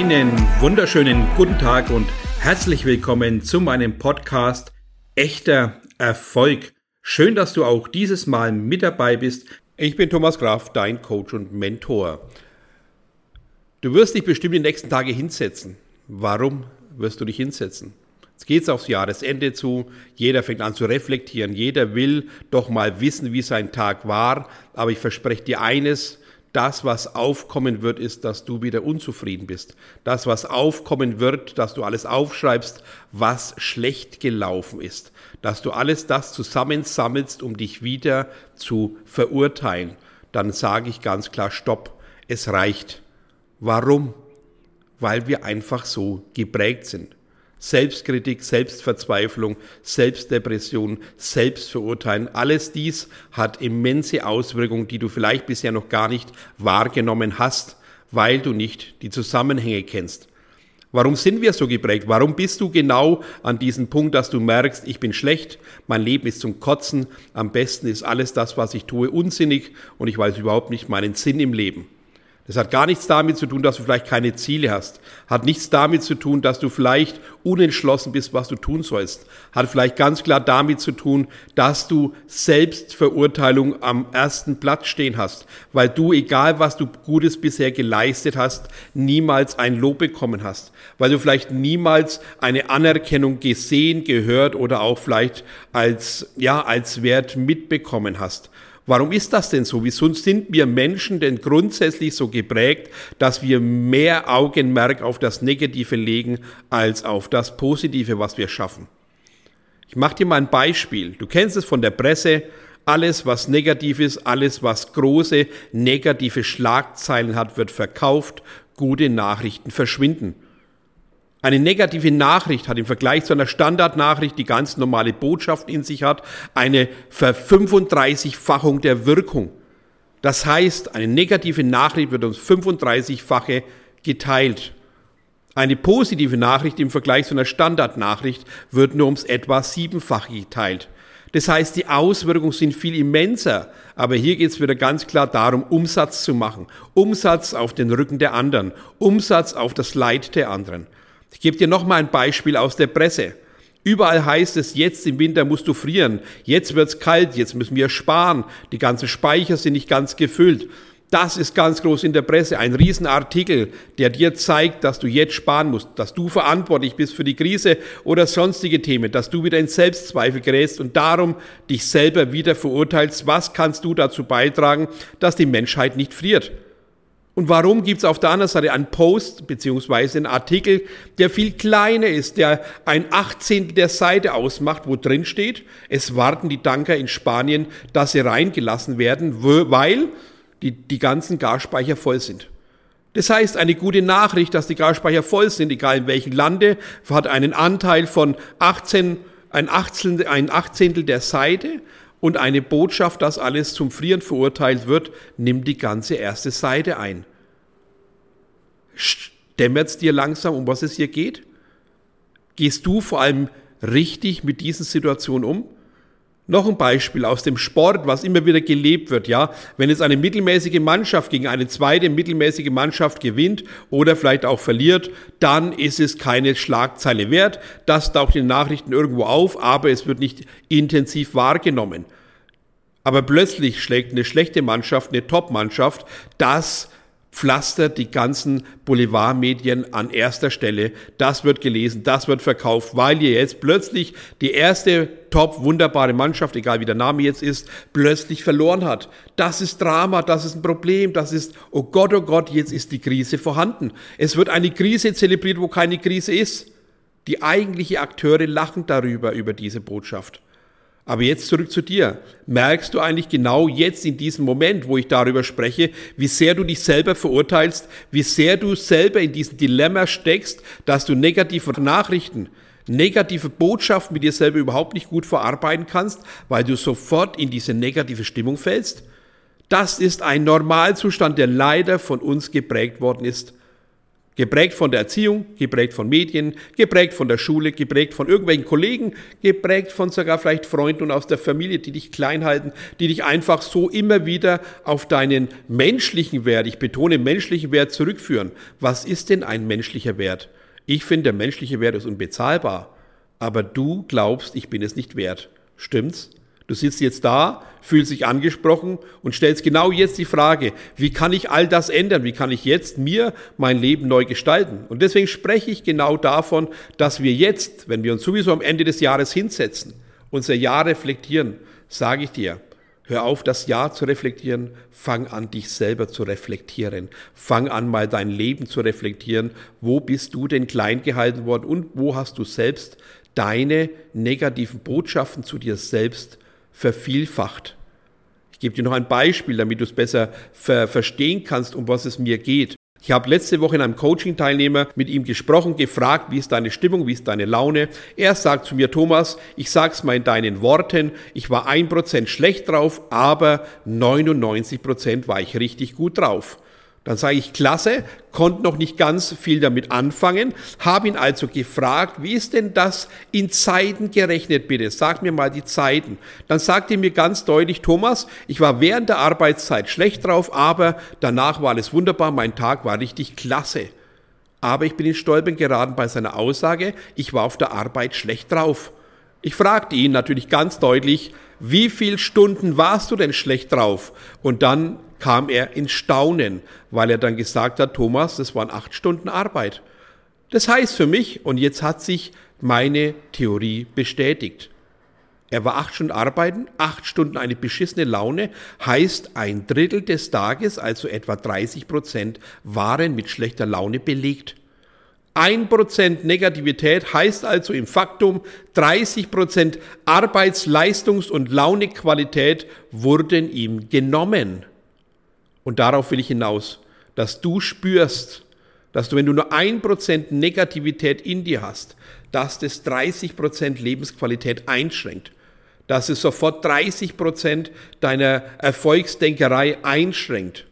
Einen wunderschönen guten Tag und herzlich willkommen zu meinem Podcast Echter Erfolg. Schön, dass du auch dieses Mal mit dabei bist. Ich bin Thomas Graf, dein Coach und Mentor. Du wirst dich bestimmt die nächsten Tage hinsetzen. Warum wirst du dich hinsetzen? Jetzt geht es aufs Jahresende zu. Jeder fängt an zu reflektieren. Jeder will doch mal wissen, wie sein Tag war. Aber ich verspreche dir eines, das, was aufkommen wird, ist, dass du wieder unzufrieden bist. Das, was aufkommen wird, dass du alles aufschreibst, was schlecht gelaufen ist. Dass du alles das zusammensammelst, um dich wieder zu verurteilen. Dann sage ich ganz klar, stopp, es reicht. Warum? Weil wir einfach so geprägt sind. Selbstkritik, Selbstverzweiflung, Selbstdepression, Selbstverurteilen, alles dies hat immense Auswirkungen, die du vielleicht bisher noch gar nicht wahrgenommen hast, weil du nicht die Zusammenhänge kennst. Warum sind wir so geprägt? Warum bist du genau an diesem Punkt, dass du merkst, ich bin schlecht, mein Leben ist zum Kotzen, am besten ist alles das, was ich tue, unsinnig und ich weiß überhaupt nicht meinen Sinn im Leben. Das hat gar nichts damit zu tun, dass du vielleicht keine Ziele hast. Hat nichts damit zu tun, dass du vielleicht unentschlossen bist, was du tun sollst. Hat vielleicht ganz klar damit zu tun, dass du Selbstverurteilung am ersten Platz stehen hast. Weil du, egal was du Gutes bisher geleistet hast, niemals ein Lob bekommen hast. Weil du vielleicht niemals eine Anerkennung gesehen, gehört oder auch vielleicht als, ja, als Wert mitbekommen hast. Warum ist das denn so? Wieso sind wir Menschen denn grundsätzlich so geprägt, dass wir mehr Augenmerk auf das Negative legen als auf das Positive, was wir schaffen? Ich mache dir mal ein Beispiel. Du kennst es von der Presse. Alles, was negativ ist, alles, was große negative Schlagzeilen hat, wird verkauft. Gute Nachrichten verschwinden. Eine negative Nachricht hat im Vergleich zu einer Standardnachricht, die ganz normale Botschaft in sich hat, eine Ver-35-fachung der Wirkung. Das heißt, eine negative Nachricht wird uns 35-fache geteilt. Eine positive Nachricht im Vergleich zu einer Standardnachricht wird nur ums etwa siebenfache geteilt. Das heißt, die Auswirkungen sind viel immenser. Aber hier geht es wieder ganz klar darum, Umsatz zu machen. Umsatz auf den Rücken der anderen. Umsatz auf das Leid der anderen. Ich gebe dir noch mal ein Beispiel aus der Presse. Überall heißt es, jetzt im Winter musst du frieren, jetzt wird's kalt, jetzt müssen wir sparen, die ganzen Speicher sind nicht ganz gefüllt. Das ist ganz groß in der Presse, ein Riesenartikel, der dir zeigt, dass du jetzt sparen musst, dass du verantwortlich bist für die Krise oder sonstige Themen, dass du wieder in Selbstzweifel gerätst und darum dich selber wieder verurteilst. Was kannst du dazu beitragen, dass die Menschheit nicht friert? Und warum gibt es auf der anderen Seite einen Post beziehungsweise einen Artikel, der viel kleiner ist, der ein Achtzehntel der Seite ausmacht, wo drin steht, es warten die Tanker in Spanien, dass sie reingelassen werden, weil die, die ganzen Gasspeicher voll sind. Das heißt, eine gute Nachricht, dass die Gasspeicher voll sind, egal in welchem Lande, hat einen Anteil von 18, ein Achtzehntel, ein Achtzehntel der Seite und eine Botschaft, dass alles zum Frieren verurteilt wird, nimmt die ganze erste Seite ein. Dämmert es dir langsam, um was es hier geht? Gehst du vor allem richtig mit diesen Situationen um? Noch ein Beispiel aus dem Sport, was immer wieder gelebt wird, ja. Wenn jetzt eine mittelmäßige Mannschaft gegen eine zweite mittelmäßige Mannschaft gewinnt oder vielleicht auch verliert, dann ist es keine Schlagzeile wert. Das taucht in den Nachrichten irgendwo auf, aber es wird nicht intensiv wahrgenommen. Aber plötzlich schlägt eine schlechte Mannschaft, eine Top-Mannschaft, das pflastert die ganzen Boulevardmedien an erster Stelle. Das wird gelesen, das wird verkauft, weil ihr jetzt plötzlich die erste top wunderbare Mannschaft, egal wie der Name jetzt ist, plötzlich verloren hat. Das ist Drama, das ist ein Problem, das ist, oh Gott, oh Gott, jetzt ist die Krise vorhanden. Es wird eine Krise zelebriert, wo keine Krise ist. Die eigentlichen Akteure lachen darüber, über diese Botschaft. Aber jetzt zurück zu dir. Merkst du eigentlich genau jetzt in diesem Moment, wo ich darüber spreche, wie sehr du dich selber verurteilst, wie sehr du selber in diesem Dilemma steckst, dass du negative Nachrichten, negative Botschaften mit dir selber überhaupt nicht gut verarbeiten kannst, weil du sofort in diese negative Stimmung fällst? Das ist ein Normalzustand, der leider von uns geprägt worden ist. Geprägt von der Erziehung, geprägt von Medien, geprägt von der Schule, geprägt von irgendwelchen Kollegen, geprägt von sogar vielleicht Freunden und aus der Familie, die dich klein halten, die dich einfach so immer wieder auf deinen menschlichen Wert, ich betone menschlichen Wert zurückführen. Was ist denn ein menschlicher Wert? Ich finde, der menschliche Wert ist unbezahlbar. Aber du glaubst, ich bin es nicht wert. Stimmt's? Du sitzt jetzt da, fühlst dich angesprochen und stellst genau jetzt die Frage, wie kann ich all das ändern? Wie kann ich jetzt mir mein Leben neu gestalten? Und deswegen spreche ich genau davon, dass wir jetzt, wenn wir uns sowieso am Ende des Jahres hinsetzen, unser Jahr reflektieren, sage ich dir, Hör auf, das Jahr zu reflektieren. Fang an, dich selber zu reflektieren. Fang an, mal dein Leben zu reflektieren. Wo bist du denn klein gehalten worden und wo hast du selbst deine negativen Botschaften zu dir selbst vervielfacht. Ich gebe dir noch ein Beispiel, damit du es besser ver verstehen kannst, um was es mir geht. Ich habe letzte Woche in einem Coaching-Teilnehmer mit ihm gesprochen, gefragt, wie ist deine Stimmung, wie ist deine Laune. Er sagt zu mir, Thomas, ich sag's mal in deinen Worten, ich war ein Prozent schlecht drauf, aber 99 Prozent war ich richtig gut drauf. Dann sage ich, klasse, konnte noch nicht ganz viel damit anfangen, habe ihn also gefragt, wie ist denn das in Zeiten gerechnet, bitte? Sag mir mal die Zeiten. Dann sagte er mir ganz deutlich, Thomas, ich war während der Arbeitszeit schlecht drauf, aber danach war alles wunderbar, mein Tag war richtig klasse. Aber ich bin in Stolpern geraten bei seiner Aussage, ich war auf der Arbeit schlecht drauf. Ich fragte ihn natürlich ganz deutlich, wie viele Stunden warst du denn schlecht drauf? Und dann kam er in Staunen, weil er dann gesagt hat, Thomas, das waren acht Stunden Arbeit. Das heißt für mich, und jetzt hat sich meine Theorie bestätigt. Er war acht Stunden arbeiten, acht Stunden eine beschissene Laune, heißt ein Drittel des Tages, also etwa 30 Prozent, waren mit schlechter Laune belegt. Ein Prozent Negativität heißt also im Faktum 30 Prozent Arbeitsleistungs- und Launequalität wurden ihm genommen. Und darauf will ich hinaus, dass du spürst, dass du, wenn du nur ein Prozent Negativität in dir hast, dass das 30 Prozent Lebensqualität einschränkt, dass es sofort 30 Prozent deiner Erfolgsdenkerei einschränkt,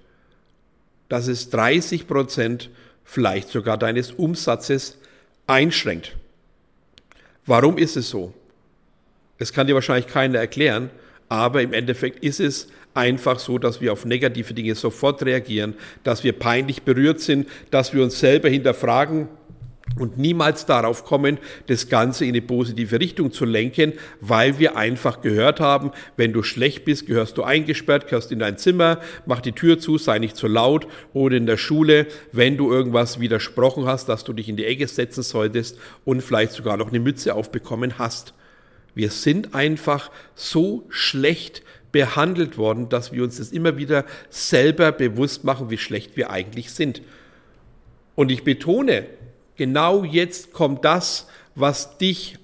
dass es 30 Prozent vielleicht sogar deines Umsatzes einschränkt. Warum ist es so? Es kann dir wahrscheinlich keiner erklären, aber im Endeffekt ist es einfach so, dass wir auf negative Dinge sofort reagieren, dass wir peinlich berührt sind, dass wir uns selber hinterfragen und niemals darauf kommen, das Ganze in eine positive Richtung zu lenken, weil wir einfach gehört haben, wenn du schlecht bist, gehörst du eingesperrt, gehörst in dein Zimmer, mach die Tür zu, sei nicht zu laut oder in der Schule, wenn du irgendwas widersprochen hast, dass du dich in die Ecke setzen solltest und vielleicht sogar noch eine Mütze aufbekommen hast. Wir sind einfach so schlecht behandelt worden, dass wir uns das immer wieder selber bewusst machen, wie schlecht wir eigentlich sind. Und ich betone, genau jetzt kommt das, was dich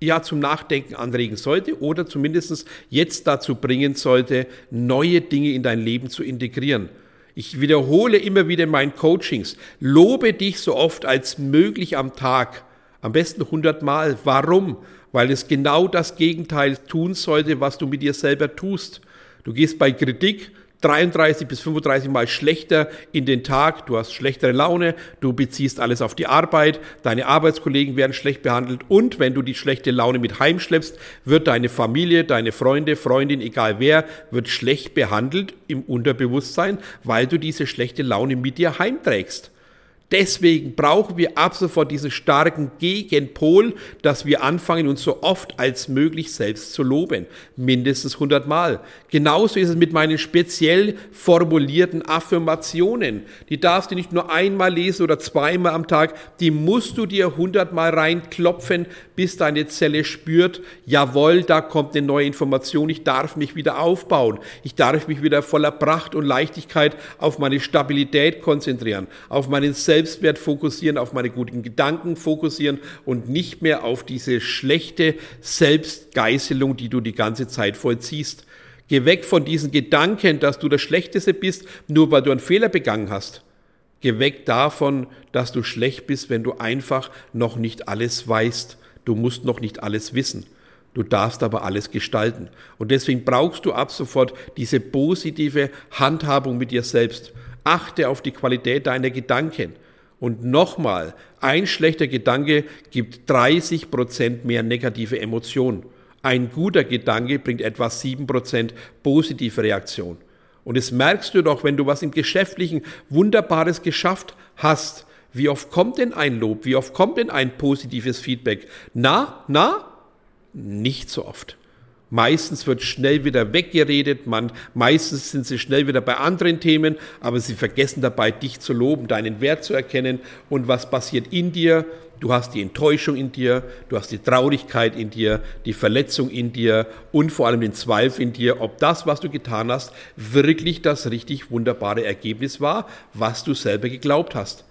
ja zum Nachdenken anregen sollte oder zumindest jetzt dazu bringen sollte, neue Dinge in dein Leben zu integrieren. Ich wiederhole immer wieder in meinen Coachings, lobe dich so oft als möglich am Tag, am besten 100 Mal. Warum? weil es genau das Gegenteil tun sollte, was du mit dir selber tust. Du gehst bei Kritik 33 bis 35 Mal schlechter in den Tag, du hast schlechtere Laune, du beziehst alles auf die Arbeit, deine Arbeitskollegen werden schlecht behandelt und wenn du die schlechte Laune mit heimschleppst, wird deine Familie, deine Freunde, Freundin, egal wer, wird schlecht behandelt im Unterbewusstsein, weil du diese schlechte Laune mit dir heimträgst. Deswegen brauchen wir ab sofort diesen starken Gegenpol, dass wir anfangen, uns so oft als möglich selbst zu loben. Mindestens 100 Mal. Genauso ist es mit meinen speziell formulierten Affirmationen. Die darfst du nicht nur einmal lesen oder zweimal am Tag. Die musst du dir 100 Mal reinklopfen, bis deine Zelle spürt, jawohl, da kommt eine neue Information. Ich darf mich wieder aufbauen. Ich darf mich wieder voller Pracht und Leichtigkeit auf meine Stabilität konzentrieren, auf meinen Selbst Selbstwert fokussieren, auf meine guten Gedanken fokussieren und nicht mehr auf diese schlechte Selbstgeißelung, die du die ganze Zeit vollziehst. Geh weg von diesen Gedanken, dass du das Schlechteste bist, nur weil du einen Fehler begangen hast. Geh weg davon, dass du schlecht bist, wenn du einfach noch nicht alles weißt. Du musst noch nicht alles wissen. Du darfst aber alles gestalten. Und deswegen brauchst du ab sofort diese positive Handhabung mit dir selbst. Achte auf die Qualität deiner Gedanken. Und nochmal, ein schlechter Gedanke gibt 30% mehr negative Emotionen. Ein guter Gedanke bringt etwa 7% positive Reaktion. Und das merkst du doch, wenn du was im Geschäftlichen Wunderbares geschafft hast. Wie oft kommt denn ein Lob? Wie oft kommt denn ein positives Feedback? Na, na? Nicht so oft. Meistens wird schnell wieder weggeredet, man, meistens sind sie schnell wieder bei anderen Themen, aber sie vergessen dabei, dich zu loben, deinen Wert zu erkennen und was passiert in dir. Du hast die Enttäuschung in dir, du hast die Traurigkeit in dir, die Verletzung in dir und vor allem den Zweifel in dir, ob das, was du getan hast, wirklich das richtig wunderbare Ergebnis war, was du selber geglaubt hast.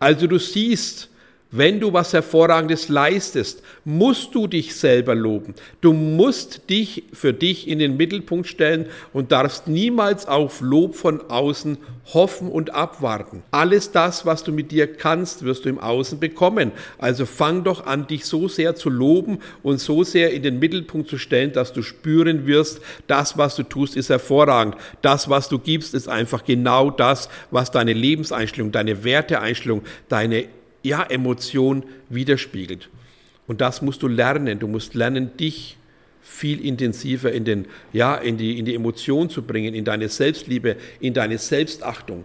Also du siehst, wenn du was Hervorragendes leistest, musst du dich selber loben. Du musst dich für dich in den Mittelpunkt stellen und darfst niemals auf Lob von außen hoffen und abwarten. Alles das, was du mit dir kannst, wirst du im Außen bekommen. Also fang doch an, dich so sehr zu loben und so sehr in den Mittelpunkt zu stellen, dass du spüren wirst, das, was du tust, ist hervorragend. Das, was du gibst, ist einfach genau das, was deine Lebenseinstellung, deine Werteeinstellung, deine ja, Emotion widerspiegelt. Und das musst du lernen. Du musst lernen, dich viel intensiver in, den, ja, in, die, in die Emotion zu bringen, in deine Selbstliebe, in deine Selbstachtung.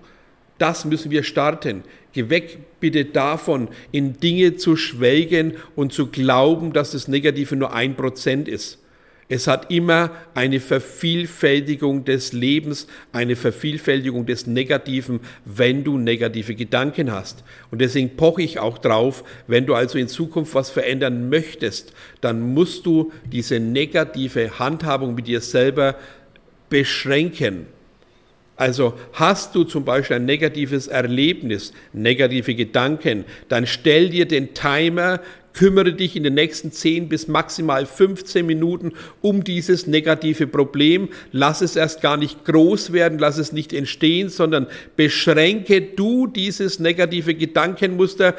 Das müssen wir starten. Geh weg bitte davon, in Dinge zu schwelgen und zu glauben, dass das Negative nur ein Prozent ist. Es hat immer eine Vervielfältigung des Lebens, eine Vervielfältigung des Negativen, wenn du negative Gedanken hast. Und deswegen poche ich auch drauf, wenn du also in Zukunft was verändern möchtest, dann musst du diese negative Handhabung mit dir selber beschränken. Also hast du zum Beispiel ein negatives Erlebnis, negative Gedanken, dann stell dir den Timer Kümmere dich in den nächsten 10 bis maximal 15 Minuten um dieses negative Problem. Lass es erst gar nicht groß werden, lass es nicht entstehen, sondern beschränke du dieses negative Gedankenmuster,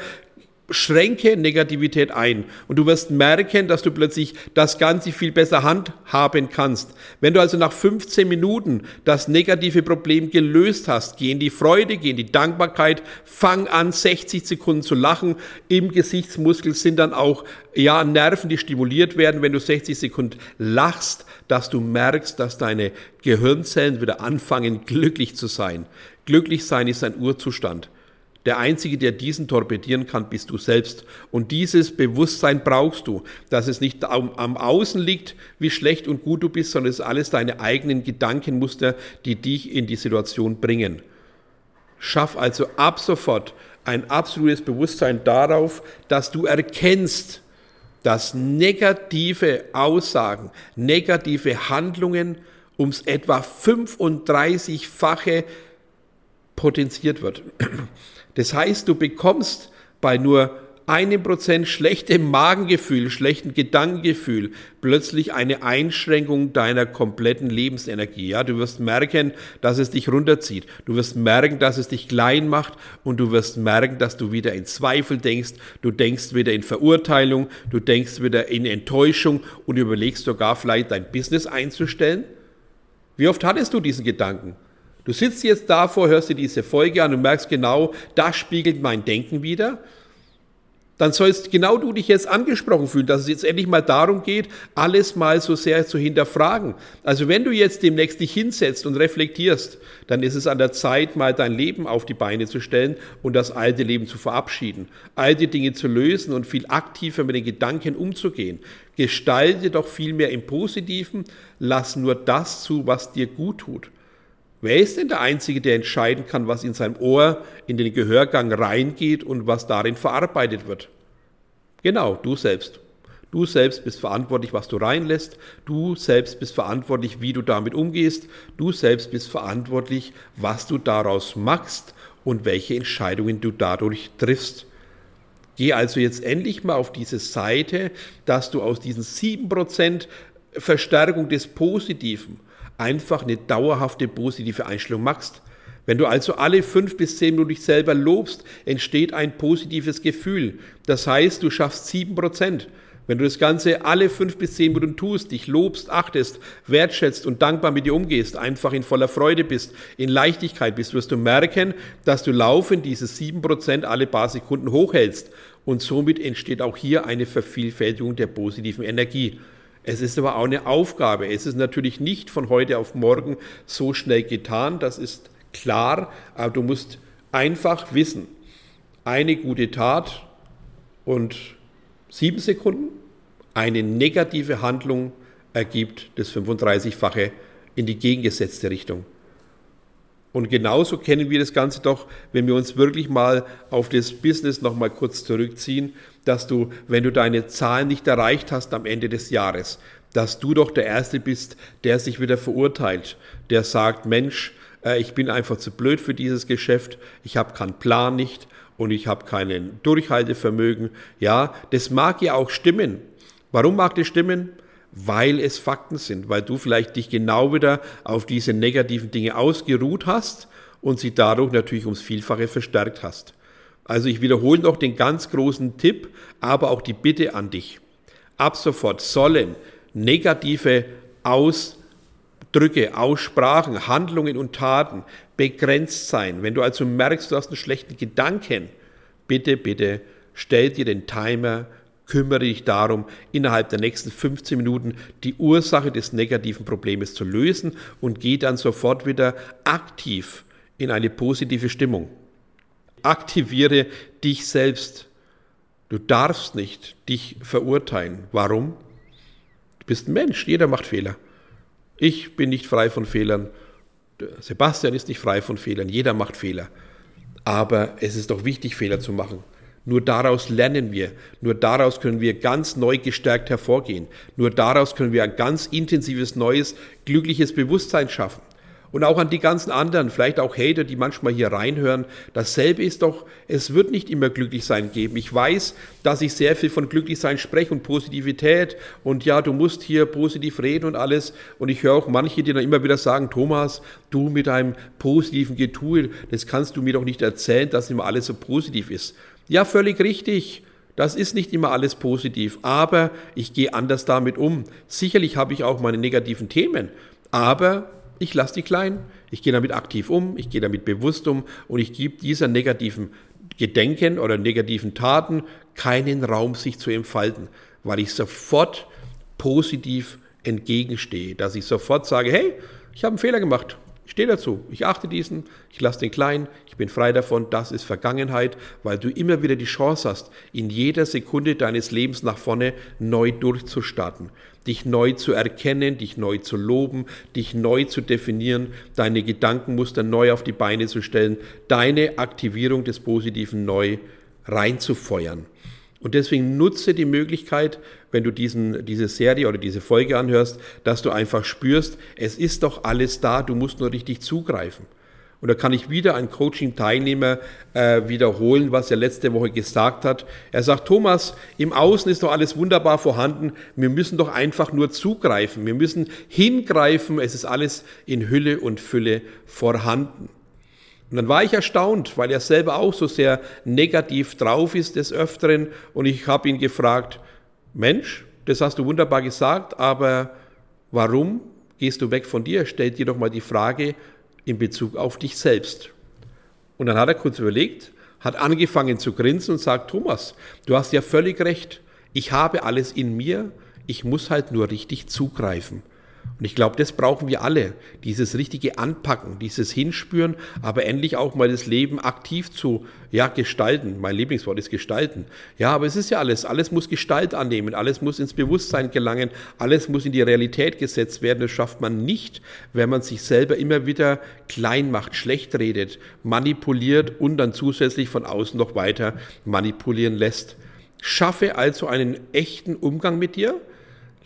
schränke Negativität ein und du wirst merken, dass du plötzlich das Ganze viel besser handhaben kannst. Wenn du also nach 15 Minuten das negative Problem gelöst hast, geh in die Freude, geh in die Dankbarkeit, fang an 60 Sekunden zu lachen. Im Gesichtsmuskel sind dann auch ja Nerven, die stimuliert werden, wenn du 60 Sekunden lachst, dass du merkst, dass deine Gehirnzellen wieder anfangen glücklich zu sein. Glücklich sein ist ein Urzustand. Der Einzige, der diesen torpedieren kann, bist du selbst. Und dieses Bewusstsein brauchst du, dass es nicht am, am Außen liegt, wie schlecht und gut du bist, sondern es ist alles deine eigenen Gedankenmuster, die dich in die Situation bringen. Schaff also ab sofort ein absolutes Bewusstsein darauf, dass du erkennst, dass negative Aussagen, negative Handlungen ums etwa 35-fache potenziert wird. Das heißt, du bekommst bei nur einem Prozent schlechtem Magengefühl, schlechten Gedankengefühl plötzlich eine Einschränkung deiner kompletten Lebensenergie. Ja, du wirst merken, dass es dich runterzieht. Du wirst merken, dass es dich klein macht und du wirst merken, dass du wieder in Zweifel denkst. Du denkst wieder in Verurteilung, du denkst wieder in Enttäuschung und überlegst sogar vielleicht dein Business einzustellen. Wie oft hattest du diesen Gedanken? Du sitzt jetzt davor, hörst dir diese Folge an und merkst genau, das spiegelt mein Denken wieder. Dann sollst genau du dich jetzt angesprochen fühlen, dass es jetzt endlich mal darum geht, alles mal so sehr zu hinterfragen. Also wenn du jetzt demnächst dich hinsetzt und reflektierst, dann ist es an der Zeit, mal dein Leben auf die Beine zu stellen und das alte Leben zu verabschieden, alte Dinge zu lösen und viel aktiver mit den Gedanken umzugehen. Gestalte doch viel mehr im Positiven, lass nur das zu, was dir gut tut. Wer ist denn der Einzige, der entscheiden kann, was in seinem Ohr in den Gehörgang reingeht und was darin verarbeitet wird? Genau, du selbst. Du selbst bist verantwortlich, was du reinlässt. Du selbst bist verantwortlich, wie du damit umgehst. Du selbst bist verantwortlich, was du daraus machst und welche Entscheidungen du dadurch triffst. Geh also jetzt endlich mal auf diese Seite, dass du aus diesen 7% Verstärkung des Positiven einfach eine dauerhafte positive Einstellung machst. Wenn du also alle fünf bis zehn Minuten dich selber lobst, entsteht ein positives Gefühl. Das heißt, du schaffst sieben Prozent. Wenn du das Ganze alle fünf bis zehn Minuten tust, dich lobst, achtest, wertschätzt und dankbar mit dir umgehst, einfach in voller Freude bist, in Leichtigkeit bist, wirst du merken, dass du laufend diese sieben Prozent alle paar Sekunden hochhältst. Und somit entsteht auch hier eine Vervielfältigung der positiven Energie. Es ist aber auch eine Aufgabe. Es ist natürlich nicht von heute auf morgen so schnell getan, das ist klar, aber du musst einfach wissen, eine gute Tat und sieben Sekunden, eine negative Handlung ergibt das 35-fache in die gegengesetzte Richtung. Und genauso kennen wir das Ganze doch, wenn wir uns wirklich mal auf das Business nochmal kurz zurückziehen, dass du, wenn du deine Zahlen nicht erreicht hast am Ende des Jahres, dass du doch der Erste bist, der sich wieder verurteilt, der sagt, Mensch, äh, ich bin einfach zu blöd für dieses Geschäft, ich habe keinen Plan nicht und ich habe keinen Durchhaltevermögen. Ja, das mag ja auch stimmen. Warum mag das stimmen? Weil es Fakten sind, weil du vielleicht dich genau wieder auf diese negativen Dinge ausgeruht hast und sie dadurch natürlich ums Vielfache verstärkt hast. Also ich wiederhole noch den ganz großen Tipp, aber auch die Bitte an dich. Ab sofort sollen negative Ausdrücke, Aussprachen, Handlungen und Taten begrenzt sein. Wenn du also merkst, du hast einen schlechten Gedanken, bitte, bitte stell dir den Timer, kümmere dich darum, innerhalb der nächsten 15 Minuten die Ursache des negativen Problems zu lösen und geh dann sofort wieder aktiv in eine positive Stimmung. Aktiviere dich selbst. Du darfst nicht dich verurteilen. Warum? Du bist ein Mensch, jeder macht Fehler. Ich bin nicht frei von Fehlern. Sebastian ist nicht frei von Fehlern, jeder macht Fehler. Aber es ist doch wichtig, Fehler zu machen. Nur daraus lernen wir. Nur daraus können wir ganz neu gestärkt hervorgehen. Nur daraus können wir ein ganz intensives, neues, glückliches Bewusstsein schaffen. Und auch an die ganzen anderen, vielleicht auch Hater, die manchmal hier reinhören. Dasselbe ist doch, es wird nicht immer Glücklichsein geben. Ich weiß, dass ich sehr viel von Glücklichsein spreche und Positivität und ja, du musst hier positiv reden und alles. Und ich höre auch manche, die dann immer wieder sagen, Thomas, du mit deinem positiven Getue, das kannst du mir doch nicht erzählen, dass immer alles so positiv ist. Ja, völlig richtig. Das ist nicht immer alles positiv, aber ich gehe anders damit um. Sicherlich habe ich auch meine negativen Themen, aber ich lasse die klein, ich gehe damit aktiv um, ich gehe damit bewusst um und ich gebe dieser negativen Gedenken oder negativen Taten keinen Raum, sich zu entfalten, weil ich sofort positiv entgegenstehe, dass ich sofort sage, hey, ich habe einen Fehler gemacht, ich stehe dazu, ich achte diesen, ich lasse den klein, ich bin frei davon, das ist Vergangenheit, weil du immer wieder die Chance hast, in jeder Sekunde deines Lebens nach vorne neu durchzustarten, dich neu zu erkennen, dich neu zu loben, dich neu zu definieren, deine Gedankenmuster neu auf die Beine zu stellen, deine Aktivierung des Positiven neu reinzufeuern. Und deswegen nutze die Möglichkeit, wenn du diesen, diese Serie oder diese Folge anhörst, dass du einfach spürst, es ist doch alles da, du musst nur richtig zugreifen. Und da kann ich wieder einen Coaching-Teilnehmer äh, wiederholen, was er letzte Woche gesagt hat. Er sagt, Thomas, im Außen ist doch alles wunderbar vorhanden. Wir müssen doch einfach nur zugreifen. Wir müssen hingreifen. Es ist alles in Hülle und Fülle vorhanden. Und dann war ich erstaunt, weil er selber auch so sehr negativ drauf ist des Öfteren. Und ich habe ihn gefragt, Mensch, das hast du wunderbar gesagt, aber warum gehst du weg von dir? Stell dir doch mal die Frage in Bezug auf dich selbst. Und dann hat er kurz überlegt, hat angefangen zu grinsen und sagt, Thomas, du hast ja völlig recht. Ich habe alles in mir, ich muss halt nur richtig zugreifen. Und ich glaube, das brauchen wir alle. Dieses richtige Anpacken, dieses Hinspüren, aber endlich auch mal das Leben aktiv zu ja, gestalten. Mein Lieblingswort ist gestalten. Ja, aber es ist ja alles. Alles muss Gestalt annehmen. Alles muss ins Bewusstsein gelangen. Alles muss in die Realität gesetzt werden. Das schafft man nicht, wenn man sich selber immer wieder klein macht, schlecht redet, manipuliert und dann zusätzlich von außen noch weiter manipulieren lässt. Schaffe also einen echten Umgang mit dir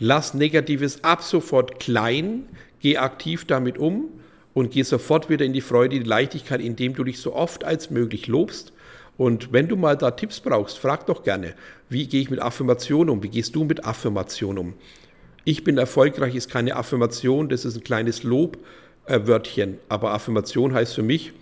Lass Negatives ab sofort klein, geh aktiv damit um und geh sofort wieder in die Freude, die Leichtigkeit, indem du dich so oft als möglich lobst. Und wenn du mal da Tipps brauchst, frag doch gerne, wie gehe ich mit Affirmation um? Wie gehst du mit Affirmation um? Ich bin erfolgreich ist keine Affirmation, das ist ein kleines Lobwörtchen. Aber Affirmation heißt für mich,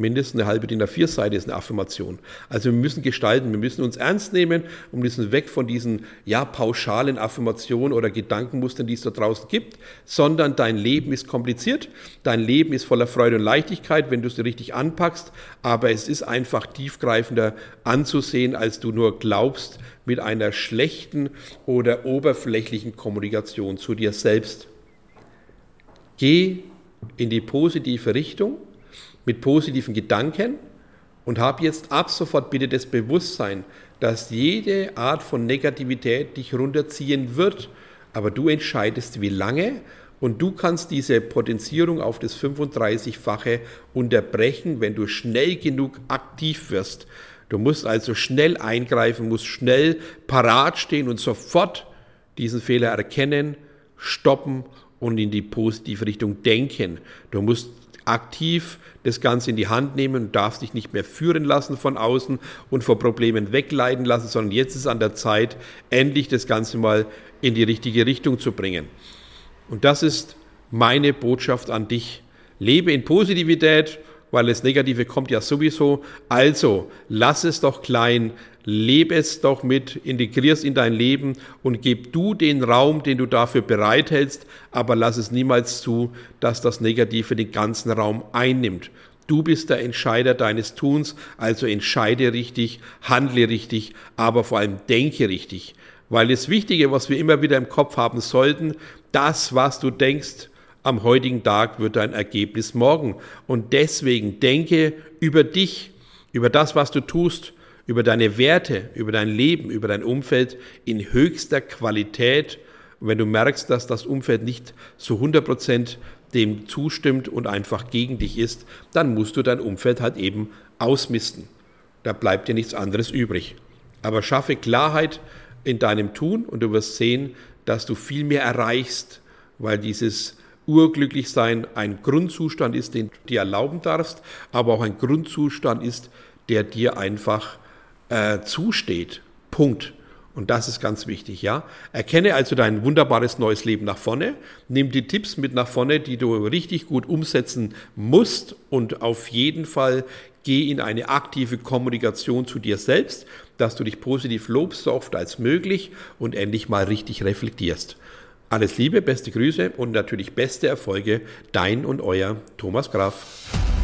mindestens eine halbe DIN A4-Seite ist eine Affirmation. Also wir müssen gestalten, wir müssen uns ernst nehmen und müssen weg von diesen ja, pauschalen Affirmationen oder Gedankenmustern, die es da draußen gibt, sondern dein Leben ist kompliziert, dein Leben ist voller Freude und Leichtigkeit, wenn du es richtig anpackst, aber es ist einfach tiefgreifender anzusehen, als du nur glaubst mit einer schlechten oder oberflächlichen Kommunikation zu dir selbst. Geh in die positive Richtung mit positiven Gedanken und hab jetzt ab sofort bitte das Bewusstsein, dass jede Art von Negativität dich runterziehen wird, aber du entscheidest wie lange und du kannst diese Potenzierung auf das 35-fache unterbrechen, wenn du schnell genug aktiv wirst. Du musst also schnell eingreifen, musst schnell parat stehen und sofort diesen Fehler erkennen, stoppen und in die positive Richtung denken. Du musst aktiv das Ganze in die Hand nehmen und darfst dich nicht mehr führen lassen von außen und vor Problemen wegleiten lassen, sondern jetzt ist an der Zeit, endlich das Ganze mal in die richtige Richtung zu bringen. Und das ist meine Botschaft an dich. Lebe in Positivität, weil das Negative kommt ja sowieso. Also lass es doch klein, lebe es doch mit, integrier es in dein Leben und gib du den Raum, den du dafür bereithältst, aber lass es niemals zu, dass das Negative den ganzen Raum einnimmt. Du bist der Entscheider deines Tuns, also entscheide richtig, handle richtig, aber vor allem denke richtig. Weil das Wichtige, was wir immer wieder im Kopf haben sollten, das, was du denkst, am heutigen Tag wird dein Ergebnis morgen. Und deswegen denke über dich, über das, was du tust, über deine Werte, über dein Leben, über dein Umfeld in höchster Qualität. Und wenn du merkst, dass das Umfeld nicht zu 100 Prozent dem zustimmt und einfach gegen dich ist, dann musst du dein Umfeld halt eben ausmisten. Da bleibt dir nichts anderes übrig. Aber schaffe Klarheit in deinem Tun und du wirst sehen, dass du viel mehr erreichst, weil dieses Urglücklichsein ein Grundzustand ist, den du dir erlauben darfst, aber auch ein Grundzustand ist, der dir einfach äh, zusteht. Punkt. Und das ist ganz wichtig, ja. Erkenne also dein wunderbares neues Leben nach vorne. Nimm die Tipps mit nach vorne, die du richtig gut umsetzen musst und auf jeden Fall geh in eine aktive Kommunikation zu dir selbst, dass du dich positiv lobst, so oft als möglich und endlich mal richtig reflektierst. Alles Liebe, beste Grüße und natürlich beste Erfolge, dein und euer Thomas Graf.